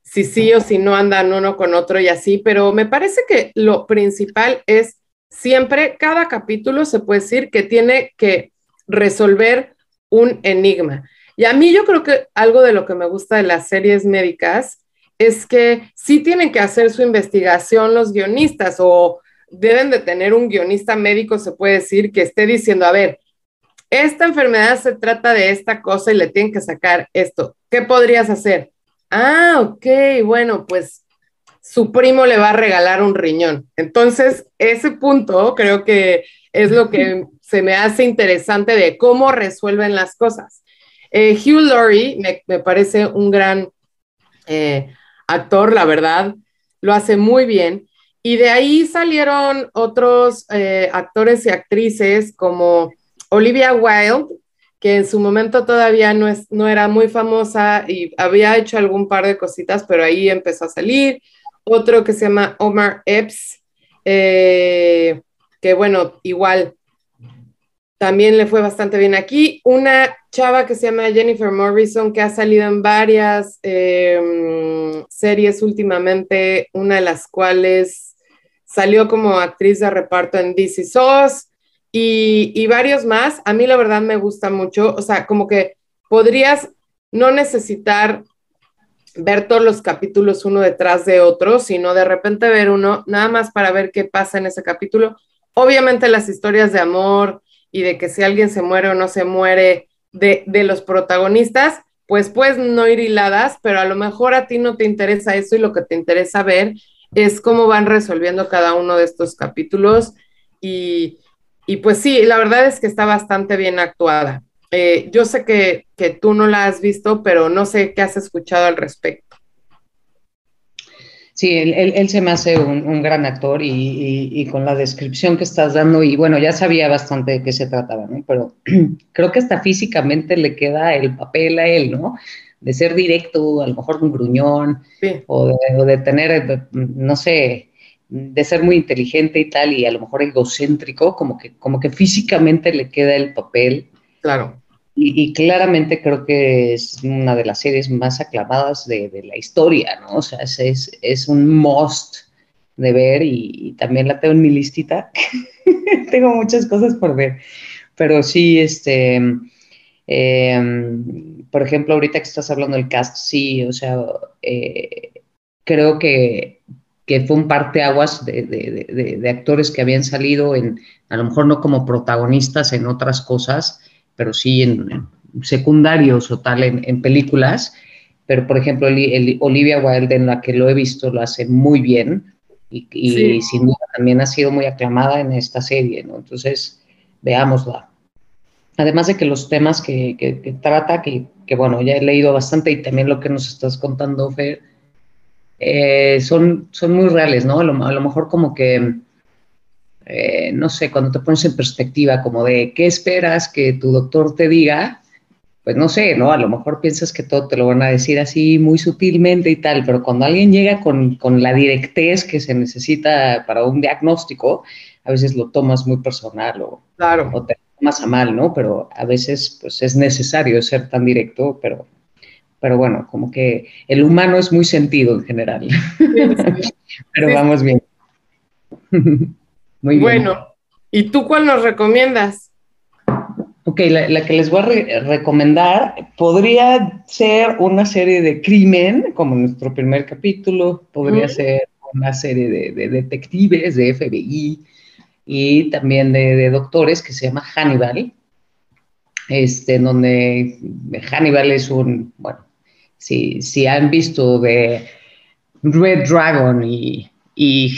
si sí o si no andan uno con otro y así, pero me parece que lo principal es siempre, cada capítulo se puede decir que tiene que resolver un enigma. Y a mí yo creo que algo de lo que me gusta de las series médicas es que sí tienen que hacer su investigación los guionistas o deben de tener un guionista médico, se puede decir, que esté diciendo, a ver, esta enfermedad se trata de esta cosa y le tienen que sacar esto. ¿Qué podrías hacer? Ah, ok, bueno, pues su primo le va a regalar un riñón. Entonces, ese punto creo que es lo que se me hace interesante de cómo resuelven las cosas. Eh, Hugh Laurie me, parece un gran eh, actor, la verdad, lo hace muy bien. Y de ahí salieron otros eh, actores y actrices como Olivia Wilde, que en su momento todavía no, es, no era muy famosa y había hecho algún par de cositas, pero ahí empezó a salir. Otro que se llama Omar Epps, que bueno, igual también le fue bastante bien aquí. Una chava que se llama Jennifer Morrison, que ha salido en varias em, series últimamente, una de las cuales salió como actriz de reparto en DC SOS y, varios más. A mí la verdad me gusta mucho, o sea, como que podrías no necesitar ver todos los capítulos uno detrás de otro, sino de repente ver uno nada más para ver qué pasa en ese capítulo. Obviamente las historias de amor y de que si alguien se muere o no se muere de, de los protagonistas, pues puedes no ir hiladas, pero a lo mejor a ti no te interesa eso y lo que te interesa ver es cómo van resolviendo cada uno de estos capítulos y, y pues sí, la verdad es que está bastante bien actuada. Eh, yo sé que, tú no la has visto, pero no sé qué has escuchado al respecto. Sí, él, se me hace un, gran actor y, con la descripción que estás dando, y bueno, ya sabía bastante de qué se trataba, ¿no? Pero (clears throat) creo que hasta físicamente le queda el papel a él, ¿no? De ser directo, a lo mejor un gruñón, o, de, o, de, tener, no sé, de ser muy inteligente y tal, y a lo mejor egocéntrico, como que, como que físicamente le queda el papel. Claro. Y, claramente creo que es una de las series más aclamadas de, la historia, ¿no? O sea, es, es, un must de ver y, también la tengo en mi listita. (laughs) tengo muchas cosas por ver. Pero sí, este, em, por ejemplo, ahorita que estás hablando del cast, sí, o sea, eh, creo que que fue un parteaguas de, de, de, actores que habían salido en, a lo mejor no como protagonistas en otras cosas, pero sí en, secundarios o tal en, películas. Pero, por ejemplo, Olivia Wilde, en la que lo he visto, lo hace muy bien y, sin duda también ha sido muy aclamada en esta serie, ¿no? Entonces, veámosla. Además de que los temas que, que trata, que, bueno, ya he leído bastante y también lo que nos estás contando, Fer, eh, son, son muy reales, ¿no? A lo, mejor como que, eh, no sé, cuando te pones en perspectiva como de qué esperas que tu doctor te diga, pues no sé, ¿no? A lo mejor piensas que todo te lo van a decir así muy sutilmente y tal, pero cuando alguien llega con, con la directez que se necesita para un diagnóstico, a veces lo tomas muy personal o, claro. o te tomas a mal, ¿no? Pero a veces pues es necesario ser tan directo, pero pero bueno, como que el humano es muy sentido en general. (laughs) pero vamos bien. (laughs) muy bien. Bueno, ¿y tú cuál nos recomiendas? Ok, la, que les voy a recomendar podría ser una serie de crimen, como nuestro primer capítulo, podría ser una serie de, detectives, de FBI y también de, de, doctores que se llama Hannibal, este, donde Hannibal es un, bueno, si, han visto de Red Dragon y,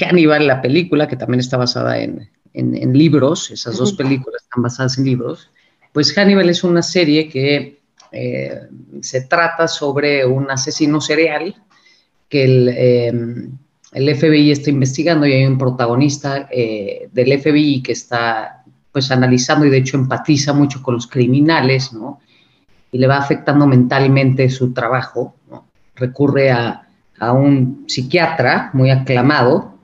Hannibal, la película, que también está basada en, libros, esas dos películas están basadas en libros, pues Hannibal es una serie que eh, se trata sobre un asesino serial que el, eh, FBI está investigando y hay un protagonista eh, del FBI que está pues analizando y de hecho empatiza mucho con los criminales, ¿no? y le va afectando mentalmente su trabajo, recurre a, un psiquiatra muy aclamado,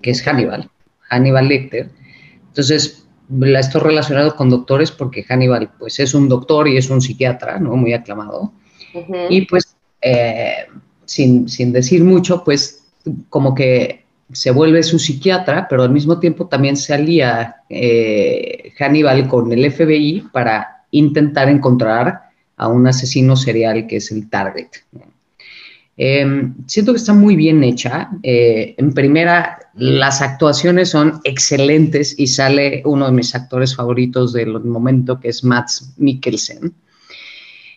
que es Hannibal, Hannibal Lecter. Entonces, esto relacionado con doctores porque Hannibal pues es un doctor y es un psiquiatra, ¿no? Muy aclamado. Y pues, eh, sin, decir mucho, pues como que se vuelve su psiquiatra, pero al mismo tiempo también se alía eh, Hannibal con el FBI para intentar encontrar a un asesino serial que es el target. Em, siento que está muy bien hecha. Eh, en primera, las actuaciones son excelentes y sale uno de mis actores favoritos del momento, que es Max Mikkelsen,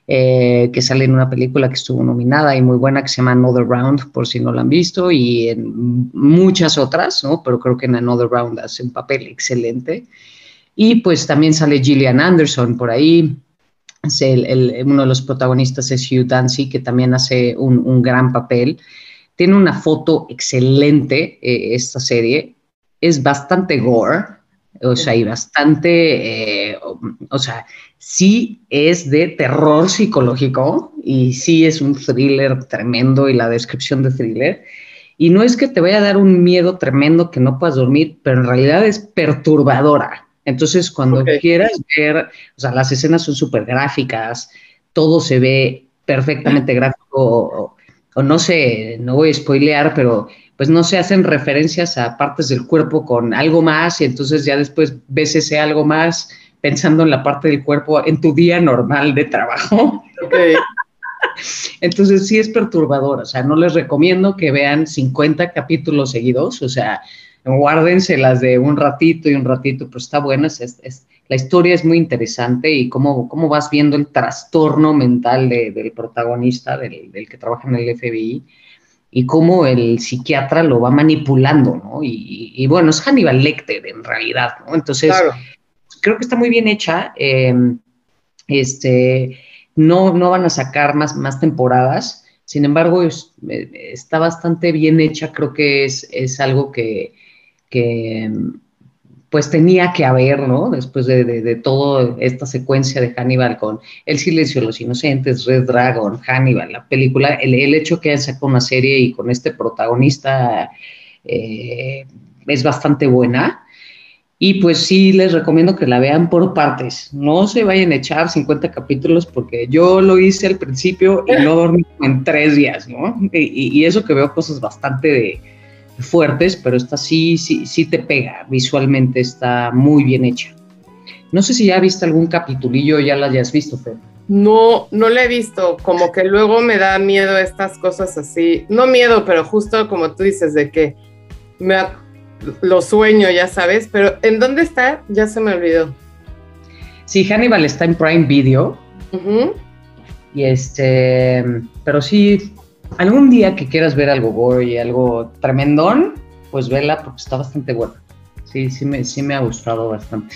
eh, que sale en una película que estuvo nominada y muy buena, que se llama Another Round, por si no la han visto, y en muchas otras, ¿no? Pero creo que en Another Round hace un papel excelente. Y pues también sale Gillian Anderson por ahí, uno de los protagonistas es Hugh Dancy, que también hace un, gran papel. Tiene una foto excelente eh, esta serie. Es bastante gore, o sea, y bastante, eh, o sea, sí es de terror psicológico y sí es un thriller tremendo y la descripción de thriller. Y no es que te vaya a dar un miedo tremendo que no puedas dormir, pero en realidad es perturbadora. Entonces, cuando quieras ver, o sea, las escenas son súper gráficas, todo se ve perfectamente gráfico, o, no sé, no voy a spoilear, pero pues no se hacen referencias a partes del cuerpo con algo más y entonces ya después ves ese algo más pensando en la parte del cuerpo en tu día normal de trabajo. (laughs) Entonces sí es perturbador, o sea, no les recomiendo que vean 50 capítulos seguidos, o sea, guárdenselas de un ratito y un ratito, pero está buena, es, la historia es muy interesante y cómo, cómo vas viendo el trastorno mental del protagonista, del, que trabaja en el FBI, y cómo el psiquiatra lo va manipulando, ¿no? Y, bueno, es Hannibal Lecter en realidad, ¿no? Entonces, creo que está muy bien hecha. Em, este, no, no van a sacar más, más temporadas, sin embargo, eh, está bastante bien hecha, creo que es, es algo que, que pues tenía que haber, ¿no? Después de, de, toda esta secuencia de Hannibal con El silencio de los inocentes, Red Dragon, Hannibal, la película, el, hecho que sacado una serie y con este protagonista eh, es bastante buena. Y pues sí, les recomiendo que la vean por partes. No se vayan a echar 50 capítulos porque yo lo hice al principio y no dormí en tres días, ¿no? Y, y eso que veo cosas bastante de fuertes, pero esta sí, sí, sí te pega, visualmente está muy bien hecha. No sé si ya viste algún capitulillo, ya la hayas visto, Fer. No, no la he visto, como que luego me da miedo estas cosas así, no miedo, pero justo como tú dices, de que me lo sueño, ya sabes, pero ¿en dónde está? Ya se me olvidó. Sí, Hannibal está en Prime Video. Y este, pero sí, algún día que quieras ver algo gory, algo tremendón, pues vela porque está bastante buena. Sí, sí me, sí me ha gustado bastante.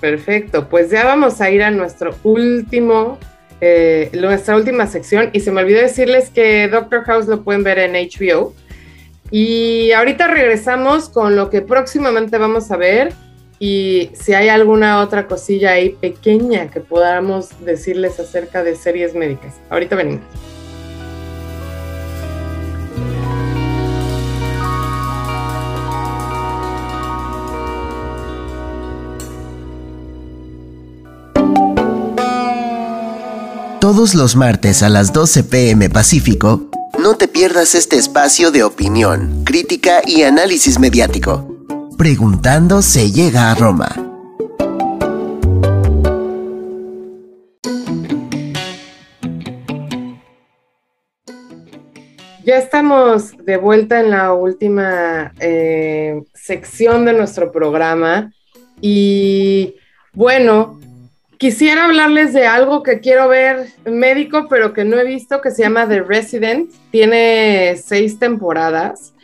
Perfecto, pues ya vamos a ir a nuestro último, eh, nuestra última sección y se me olvidó decirles que Doctor House lo pueden ver en HBO. Y ahorita regresamos con lo que próximamente vamos a ver y si hay alguna otra cosilla ahí pequeña que podamos decirles acerca de series médicas. Ahorita venimos. Todos los martes a las 12 pm Pacífico, no te pierdas este espacio de opinión, crítica y análisis mediático. Preguntando se llega a Roma. Ya estamos de vuelta en la última eh, sección de nuestro programa y bueno, Quisiera hablarles de algo que quiero ver médico, pero que no he visto, que se llama The Resident. Tiene seis temporadas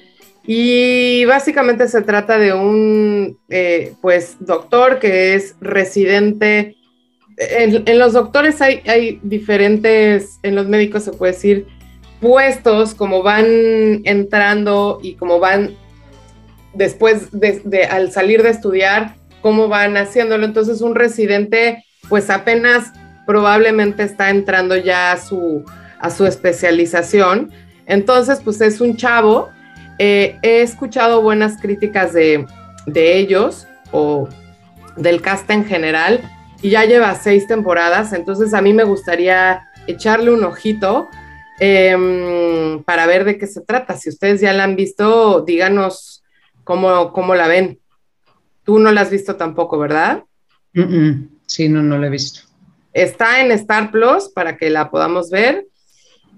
y básicamente se trata de un, eh, pues, doctor que es residente. En, los doctores hay, diferentes, en los médicos se puede decir, puestos, como van entrando y como van después de al salir de estudiar, cómo van haciéndolo. Entonces, un residente pues apenas probablemente está entrando ya a su, a su especialización. Entonces, pues es un chavo. Eh, he escuchado buenas críticas de, ellos o del cast en general y ya lleva seis temporadas, entonces a mí me gustaría echarle un ojito em, para ver de qué se trata. Si ustedes ya la han visto, díganos cómo, cómo la ven. Tú no la has visto tampoco, ¿verdad? Sí, no, no la he visto. Está en Star Plus para que la podamos ver.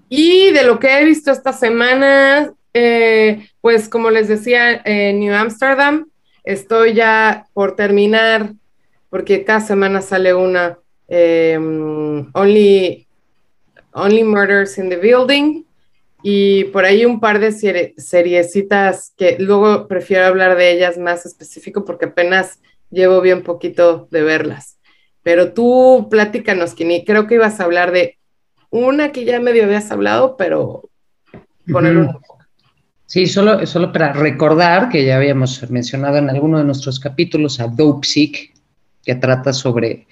Y de lo que he visto esta semana, eh, pues como les decía, en New Amsterdam, estoy ya por terminar, porque cada semana sale una, em, Only, Only Murders in the Building, y por ahí un par de seriecitas que luego prefiero hablar de ellas más específico porque apenas llevo bien poquito de verlas. Pero tú platícanos, Kini, creo que ibas a hablar de una que ya medio habías hablado, pero poner un Sí, solo, solo para recordar que ya habíamos mencionado en alguno de nuestros capítulos a Dope Sick, que trata sobre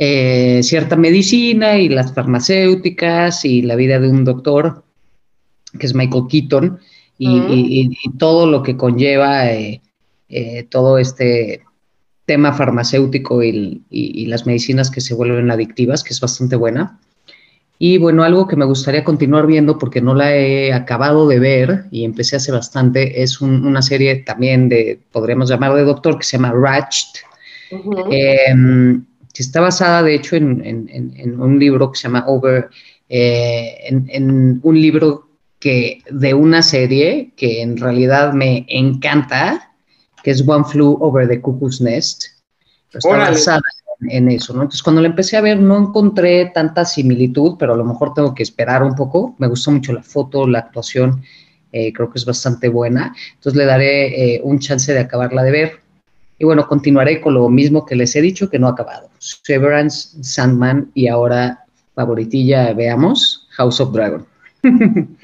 eh, cierta medicina y las farmacéuticas y la vida de un doctor, que es Michael Keaton, y, todo lo que conlleva eh, eh, todo este tema farmacéutico y, las medicinas que se vuelven adictivas, que es bastante buena. Y bueno, algo que me gustaría continuar viendo porque no la he acabado de ver y empecé hace bastante, es una serie también de, podríamos llamar de doctor, que se llama Ratched, em, que está basada de hecho en, un libro que se llama Over, eh, en, un libro que de una serie que en realidad me encanta, que es One Flew Over the Cuckoo's Nest. Está basada en eso, ¿no? Entonces, cuando la empecé a ver, no encontré tanta similitud, pero a lo mejor tengo que esperar un poco. Me gustó mucho la foto, la actuación, eh, creo que es bastante buena. Entonces, le daré eh, un chance de acabarla de ver. Y bueno, continuaré con lo mismo que les he dicho, que no ha acabado. Severance, Sandman y ahora, favoritilla, veamos, House of Dragon. (laughs)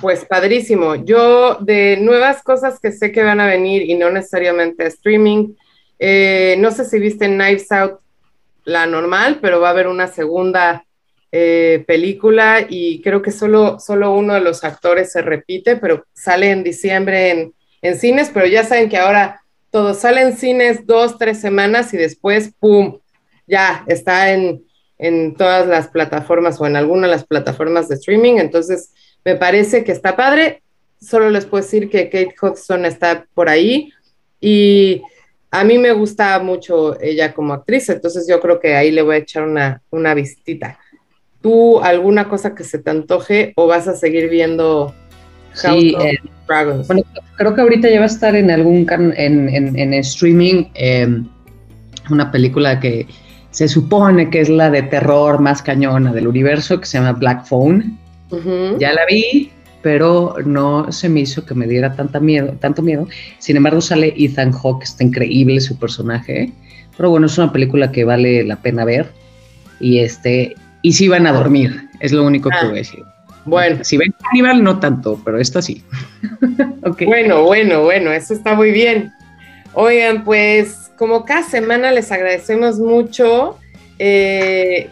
Pues padrísimo. Yo de nuevas cosas que sé que van a venir y no necesariamente streaming, eh, no sé si viste Knives Out la normal, pero va a haber una segunda eh, película y creo que solo, solo uno de los actores se repite, pero sale en diciembre en, cines, pero ya saben que ahora todo sale en cines dos, tres semanas y después, ¡pum!, ya está en, en todas las plataformas o en alguna de las plataformas de streaming. Entonces, me parece que está padre. Solo les puedo decir que Kate Hudson está por ahí y a mí me gusta mucho ella como actriz, entonces yo creo que ahí le voy a echar una, una vistita. ¿Tú alguna cosa que se te antoje o vas a seguir viendo sí, eh, Dragons? Bueno, creo que ahorita ya va a estar en algún en, en, streaming em, una película que se supone que es la de terror más cañona del universo, que se llama Black Phone. Ya la vi, pero no se me hizo que me diera tanta miedo, tanto miedo. Sin embargo, sale Ethan Hawke, está increíble su personaje. Pero bueno, es una película que vale la pena ver. Y este, y si van a dormir, es lo único que ah, voy a decir. Bueno. Si ven Aníbal, no tanto, pero esto sí. (laughs) Bueno, bueno, bueno, eso está muy bien. Oigan, pues como cada semana les agradecemos mucho. Eh,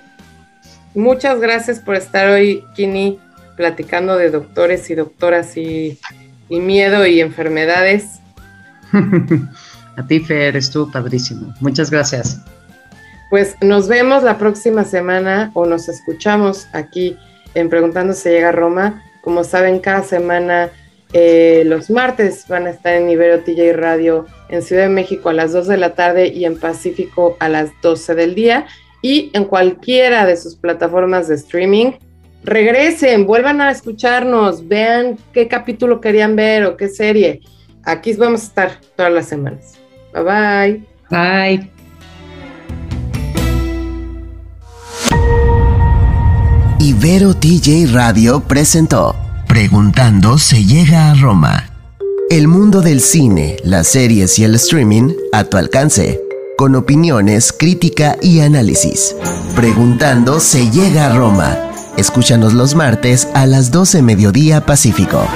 muchas gracias por estar hoy, Kini, platicando de doctores y doctoras y, miedo y enfermedades. (laughs) A ti, Fer, estuvo padrísimo. Muchas gracias. Pues nos vemos la próxima semana o nos escuchamos aquí en Preguntando si llega a Roma. Como saben, cada semana eh, los martes van a estar en Ibero TJ Radio en Ciudad de México a las 2 de la tarde y en Pacífico a las 12 del día y en cualquiera de sus plataformas de streaming regresen, vuelvan a escucharnos, vean qué capítulo querían ver o qué serie. Aquí vamos a estar todas las semanas. Bye bye. Bye. Ibero TJ Radio presentó Preguntando se llega a Roma. El mundo del cine, las series y el streaming a tu alcance. Con opiniones, crítica y análisis. Preguntando se llega a Roma Escúchanos los martes a las 12 mediodía Pacífico.